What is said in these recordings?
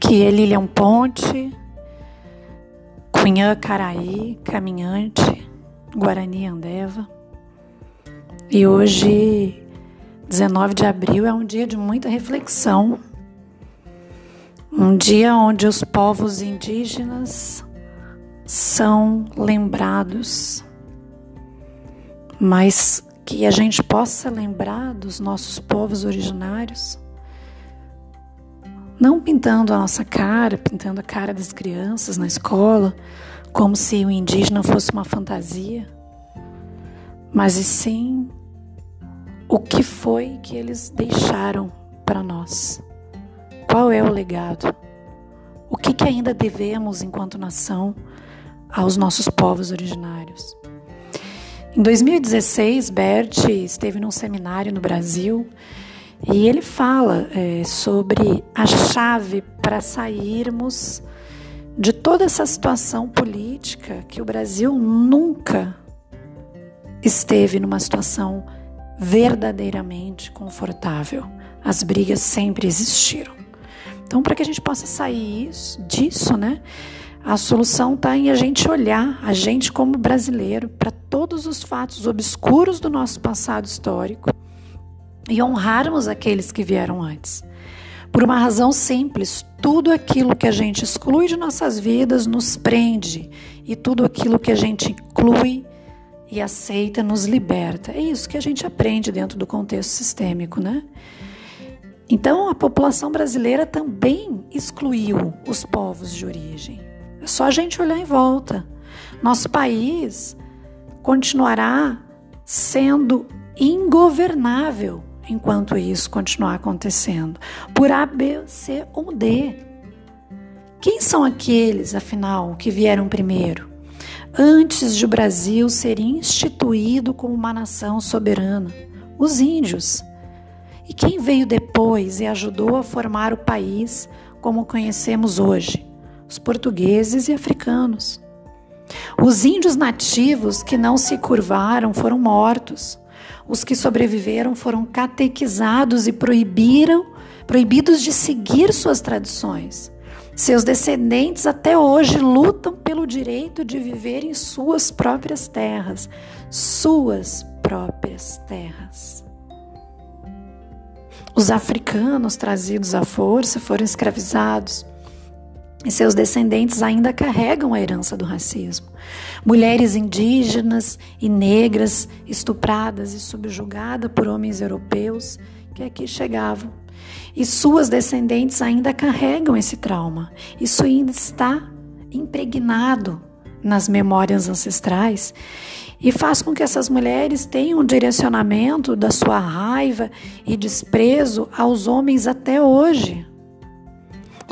Aqui é Lilian Ponte, Cunhã Caraí, caminhante, Guarani Andeva. E hoje, 19 de abril, é um dia de muita reflexão. Um dia onde os povos indígenas são lembrados, mas que a gente possa lembrar dos nossos povos originários não pintando a nossa cara, pintando a cara das crianças na escola, como se o indígena fosse uma fantasia, mas e sim o que foi que eles deixaram para nós. Qual é o legado? O que, que ainda devemos, enquanto nação, aos nossos povos originários? Em 2016, Bert esteve num seminário no Brasil e ele fala é, sobre a chave para sairmos de toda essa situação política que o Brasil nunca esteve numa situação verdadeiramente confortável. As brigas sempre existiram. Então, para que a gente possa sair disso, né? A solução está em a gente olhar, a gente como brasileiro, para todos os fatos obscuros do nosso passado histórico e honrarmos aqueles que vieram antes. Por uma razão simples, tudo aquilo que a gente exclui de nossas vidas nos prende, e tudo aquilo que a gente inclui e aceita nos liberta. É isso que a gente aprende dentro do contexto sistêmico, né? Então, a população brasileira também excluiu os povos de origem. É só a gente olhar em volta. Nosso país continuará sendo ingovernável enquanto isso continuar acontecendo. Por A, B, C ou D. Quem são aqueles, afinal, que vieram primeiro? Antes de o Brasil ser instituído como uma nação soberana? Os índios. E quem veio depois e ajudou a formar o país como conhecemos hoje? Os portugueses e africanos. Os índios nativos que não se curvaram foram mortos. Os que sobreviveram foram catequizados e proibiram, proibidos de seguir suas tradições. Seus descendentes até hoje lutam pelo direito de viver em suas próprias terras, suas próprias terras. Os africanos trazidos à força foram escravizados e seus descendentes ainda carregam a herança do racismo. Mulheres indígenas e negras estupradas e subjugadas por homens europeus que aqui chegavam. E suas descendentes ainda carregam esse trauma. Isso ainda está impregnado nas memórias ancestrais e faz com que essas mulheres tenham um direcionamento da sua raiva e desprezo aos homens até hoje.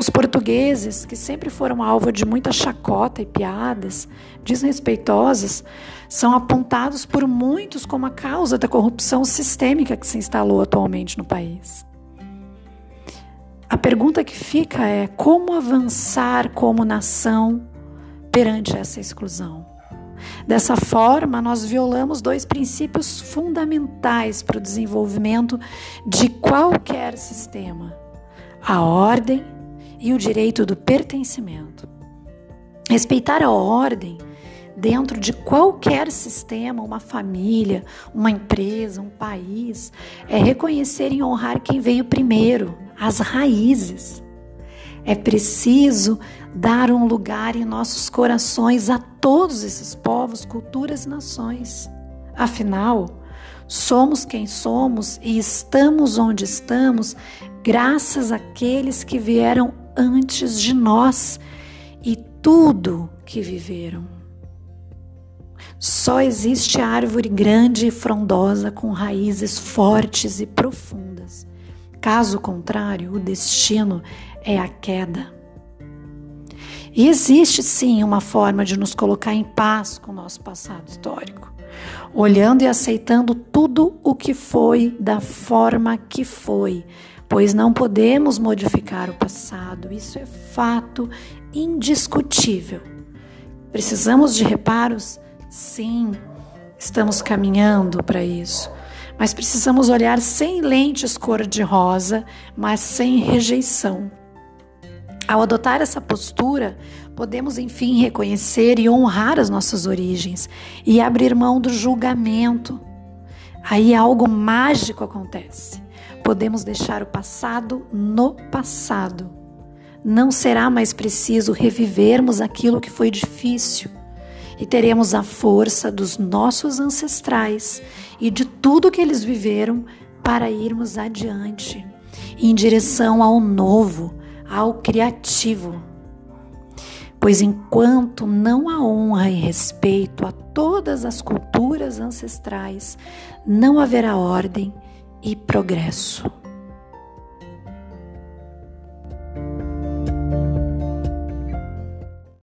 Os portugueses, que sempre foram alvo de muita chacota e piadas desrespeitosas, são apontados por muitos como a causa da corrupção sistêmica que se instalou atualmente no país. A pergunta que fica é: como avançar como nação perante essa exclusão? Dessa forma, nós violamos dois princípios fundamentais para o desenvolvimento de qualquer sistema: a ordem e o direito do pertencimento. Respeitar a ordem dentro de qualquer sistema, uma família, uma empresa, um país, é reconhecer e honrar quem veio primeiro, as raízes. É preciso dar um lugar em nossos corações a todos esses povos, culturas e nações. Afinal, somos quem somos e estamos onde estamos graças àqueles que vieram antes de nós e tudo que viveram. Só existe árvore grande e frondosa com raízes fortes e profundas. Caso contrário, o destino é a queda. E existe sim uma forma de nos colocar em paz com o nosso passado histórico, olhando e aceitando tudo o que foi da forma que foi, pois não podemos modificar o passado, isso é fato indiscutível. Precisamos de reparos? Sim, estamos caminhando para isso. Mas precisamos olhar sem lentes cor-de-rosa, mas sem rejeição. Ao adotar essa postura, podemos enfim reconhecer e honrar as nossas origens e abrir mão do julgamento. Aí algo mágico acontece. Podemos deixar o passado no passado. Não será mais preciso revivermos aquilo que foi difícil e teremos a força dos nossos ancestrais e de tudo que eles viveram para irmos adiante em direção ao novo, ao criativo. Pois enquanto não há honra e respeito a todas as culturas ancestrais, não haverá ordem e progresso.